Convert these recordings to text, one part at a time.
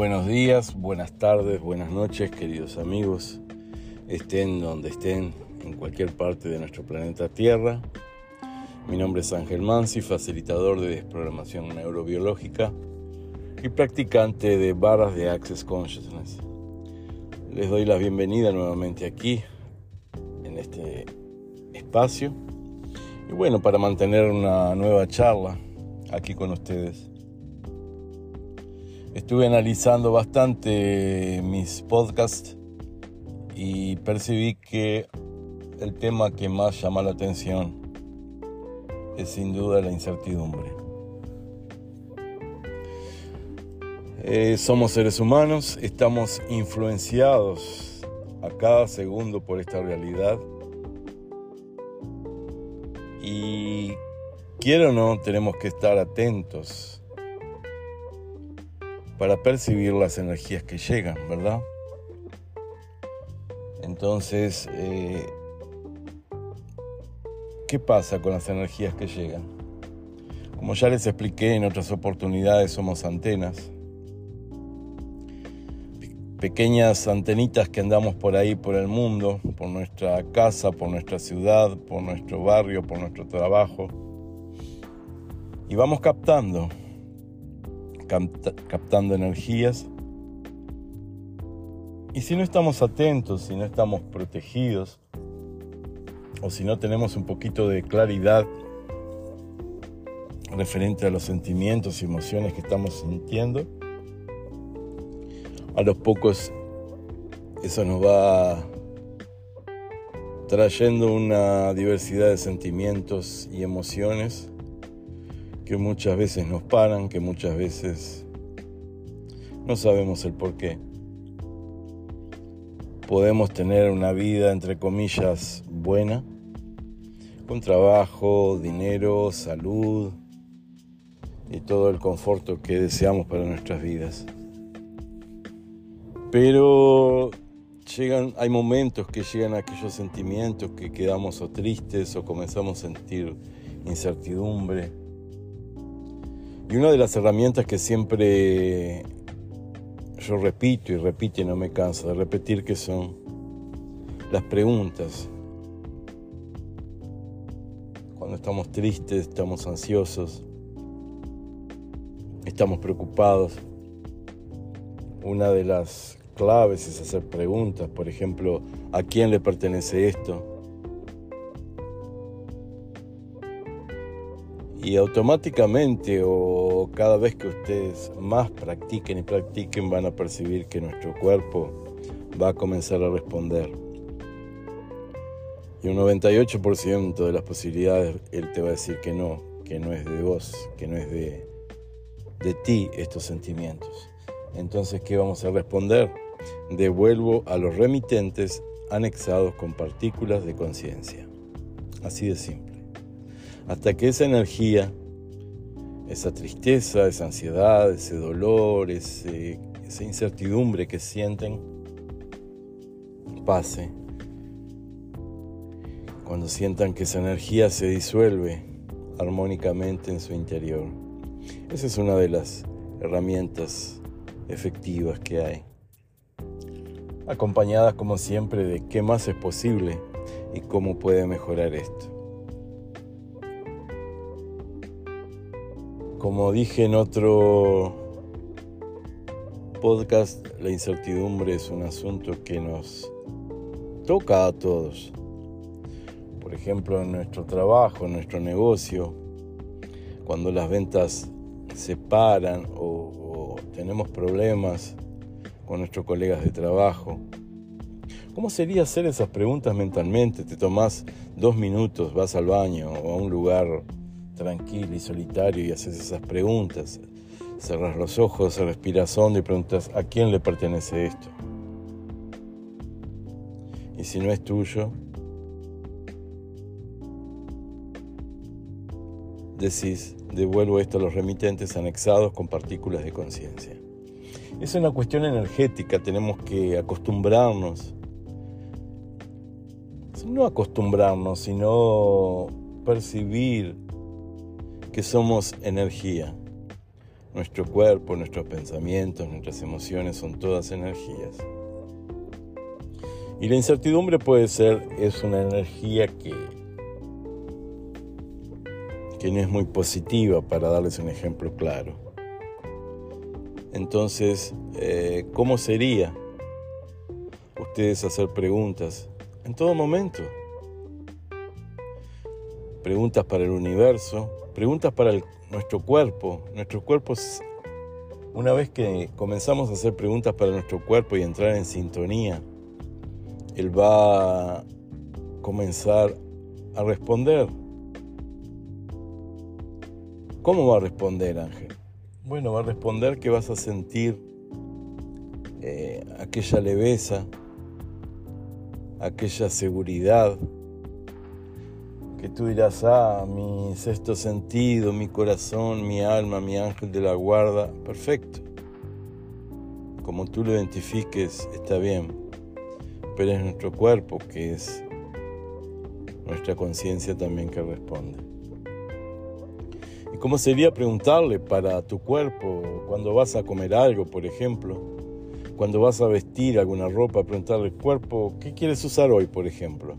Buenos días, buenas tardes, buenas noches, queridos amigos, estén donde estén, en cualquier parte de nuestro planeta Tierra. Mi nombre es Ángel Mansi, facilitador de desprogramación neurobiológica y practicante de barras de Access Consciousness. Les doy la bienvenida nuevamente aquí, en este espacio. Y bueno, para mantener una nueva charla aquí con ustedes. Estuve analizando bastante mis podcasts y percibí que el tema que más llama la atención es sin duda la incertidumbre. Eh, somos seres humanos, estamos influenciados a cada segundo por esta realidad y quiero o no tenemos que estar atentos para percibir las energías que llegan, ¿verdad? Entonces, eh, ¿qué pasa con las energías que llegan? Como ya les expliqué en otras oportunidades, somos antenas. Pequeñas antenitas que andamos por ahí, por el mundo, por nuestra casa, por nuestra ciudad, por nuestro barrio, por nuestro trabajo. Y vamos captando captando energías. Y si no estamos atentos, si no estamos protegidos, o si no tenemos un poquito de claridad referente a los sentimientos y emociones que estamos sintiendo, a los pocos eso nos va trayendo una diversidad de sentimientos y emociones que muchas veces nos paran, que muchas veces no sabemos el por qué. Podemos tener una vida, entre comillas, buena, con trabajo, dinero, salud y todo el conforto que deseamos para nuestras vidas. Pero llegan, hay momentos que llegan aquellos sentimientos que quedamos o tristes o comenzamos a sentir incertidumbre y una de las herramientas que siempre yo repito y repito y no me canso de repetir que son las preguntas. Cuando estamos tristes, estamos ansiosos, estamos preocupados. Una de las claves es hacer preguntas, por ejemplo, ¿a quién le pertenece esto? Y automáticamente o cada vez que ustedes más practiquen y practiquen van a percibir que nuestro cuerpo va a comenzar a responder. Y un 98% de las posibilidades él te va a decir que no, que no es de vos, que no es de, de ti estos sentimientos. Entonces, ¿qué vamos a responder? Devuelvo a los remitentes anexados con partículas de conciencia. Así de simple hasta que esa energía, esa tristeza, esa ansiedad, ese dolor, esa incertidumbre que sienten, pase. Cuando sientan que esa energía se disuelve armónicamente en su interior. Esa es una de las herramientas efectivas que hay. Acompañadas como siempre de qué más es posible y cómo puede mejorar esto. Como dije en otro podcast, la incertidumbre es un asunto que nos toca a todos. Por ejemplo, en nuestro trabajo, en nuestro negocio, cuando las ventas se paran o, tenemos problemas con nuestros colegas de trabajo. ¿Cómo sería hacer esas preguntas mentalmente? Te tomás dos minutos, vas al baño o a un lugar tranquilo y solitario y haces esas preguntas. Cerras los ojos, respiras hondo y preguntas, ¿a quién le pertenece esto? Y si no es tuyo, decís, devuelvo esto a los remitentes anexados con partículas de conciencia. Es una cuestión energética, tenemos que acostumbrarnos, no acostumbrarnos, sino percibir que somos energía. Nuestro cuerpo, nuestros pensamientos, nuestras emociones son todas energías. Y la incertidumbre puede ser, es una energía que, que no es muy positiva, para darles un ejemplo claro. Entonces, eh, ¿cómo sería ustedes hacer preguntas en todo momento? Preguntas para el universo, preguntas para nuestro cuerpo. Nuestro cuerpo, una vez que comenzamos a hacer preguntas para nuestro cuerpo y entrar en sintonía, él va a comenzar a responder. ¿Cómo va a responder Ángel? Bueno, va a responder que vas a sentir eh, aquella leveza, aquella seguridad, que tú dirás, ah, mi sexto sentido, mi corazón, mi alma, mi ángel de la guarda, perfecto. Como tú lo identifiques, está bien pero es nuestro cuerpo que es nuestra conciencia también que responde. ¿Y cómo sería preguntarle para tu cuerpo cuando vas a comer algo, por ejemplo? Cuando vas a vestir alguna ropa, preguntarle al cuerpo, ¿qué quieres usar hoy, por ejemplo?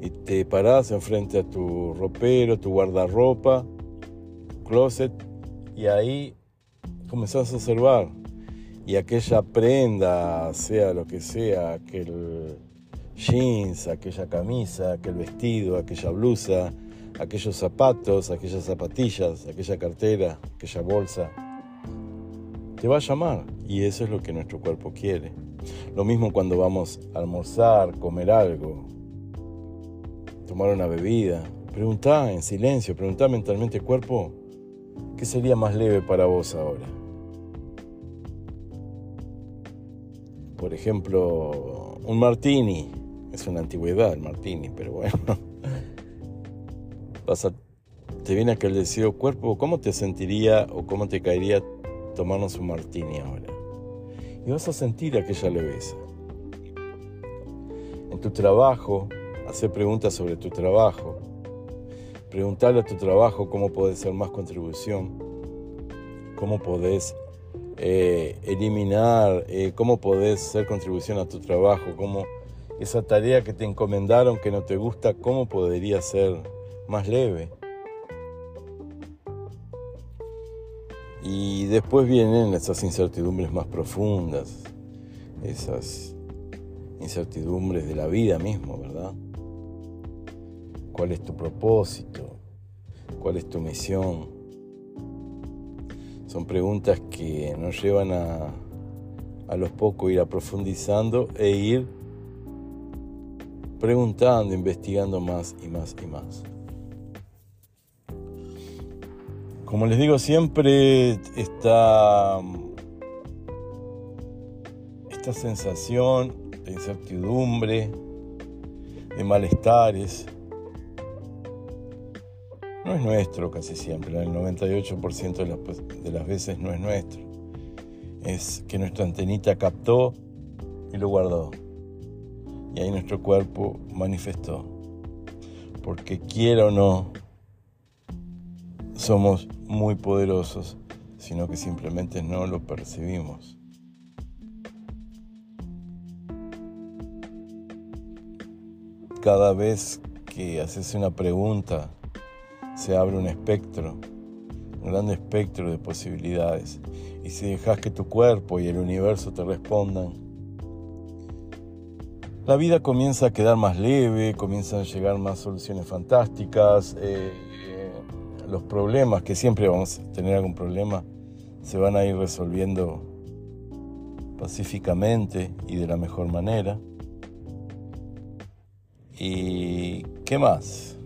Y te parás enfrente a tu ropero, tu guardarropa, closet, y ahí comenzás a observar y aquella prenda, sea lo que sea, aquel jeans, aquella camisa, aquel vestido, aquella blusa, aquellos zapatos, aquellas zapatillas, aquella cartera, aquella bolsa, te va a llamar y eso es lo que nuestro cuerpo quiere. Lo mismo cuando vamos a almorzar, comer algo, tomar una bebida. Preguntá en silencio, preguntá mentalmente, cuerpo, ¿qué sería más leve para vos ahora? por ejemplo, un martini. Es una antigüedad el martini, pero bueno. te viene aquel deseo, cuerpo, ¿cómo te sentiría o cómo te caería tomarnos un martini ahora? Y vas a sentir aquella leveza. En tu trabajo, hacer preguntas sobre tu trabajo. Preguntarle a tu trabajo cómo puedes ser más contribución, cómo podés eh, eliminar, eh, cómo podés hacer contribución a tu trabajo, cómo esa tarea que te encomendaron que no te gusta, cómo podría ser más leve. Y después vienen esas incertidumbres más profundas, esas incertidumbres de la vida mismo, ¿verdad? ¿Cuál es tu propósito? ¿Cuál es tu misión? Son preguntas que nos llevan a, a los pocos ir a profundizando e ir preguntando, investigando más y más y más. Como les digo siempre, esta, esta sensación de incertidumbre, de malestares, no es nuestro casi siempre, el 98% de las, de las veces no es nuestro. Es que nuestra antenita captó y lo guardó. Y ahí nuestro cuerpo manifestó. Porque quiera o no, somos muy poderosos, sino que simplemente no lo percibimos. Cada vez que haces una pregunta se abre un espectro, un gran espectro de posibilidades. Y si dejas que tu cuerpo y el universo te respondan, la vida comienza a quedar más leve, comienzan a llegar más soluciones fantásticas, eh, los problemas, que siempre vamos a tener algún problema, se van a ir resolviendo pacíficamente y de la mejor manera. ¿Y qué más?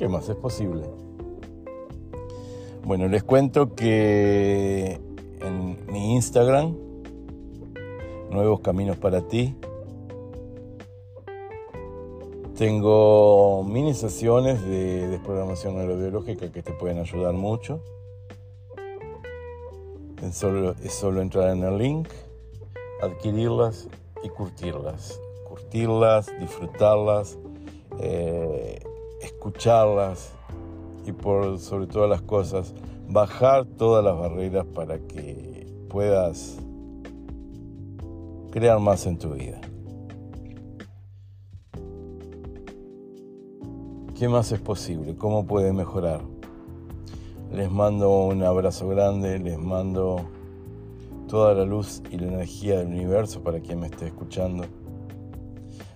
¿Qué más es posible? Bueno, les cuento que en mi Instagram, Nuevos Caminos para ti, tengo mini sesiones de desprogramación neurobiológica que te pueden ayudar mucho. Es solo, es solo entrar en el link, adquirirlas y curtirlas. Curtirlas, disfrutarlas. Eh, escucharlas y por sobre todas las cosas, bajar todas las barreras para que puedas crear más en tu vida. ¿Qué más es posible? ¿Cómo puede mejorar? Les mando un abrazo grande, les mando toda la luz y la energía del universo para quien me esté escuchando.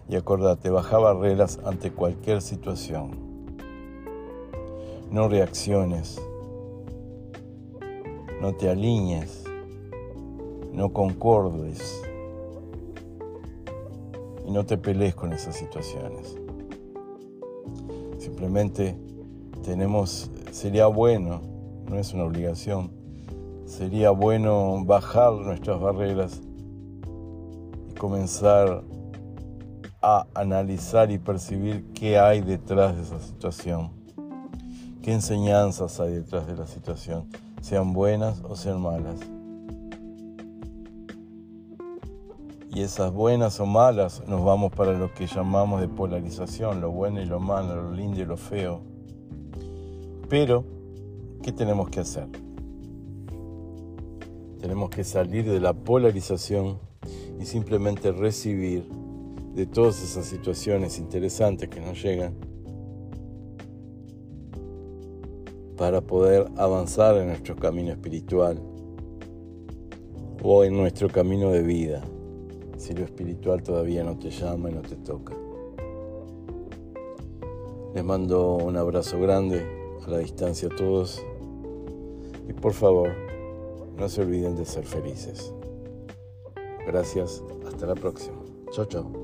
Y acordate, baja barreras ante cualquier situación. No reacciones. No te alinees. No concordes. Y no te pelees con esas situaciones. Simplemente tenemos, sería bueno, no es una obligación, sería bueno bajar nuestras barreras y comenzar a analizar y percibir qué hay detrás de esa situación, qué enseñanzas hay detrás de la situación, sean buenas o sean malas. y esas buenas o malas nos vamos para lo que llamamos de polarización, lo bueno y lo malo, lo lindo y lo feo. Pero, ¿qué tenemos que hacer? Tenemos que salir de la polarización y simplemente recibir de todas esas situaciones interesantes que nos llegan para poder avanzar en nuestro camino espiritual o en nuestro camino de vida si lo espiritual todavía no te llama y no te toca. Les mando un abrazo grande a la distancia a todos y por favor no se olviden de ser felices. Gracias, hasta la próxima. Chao, chao.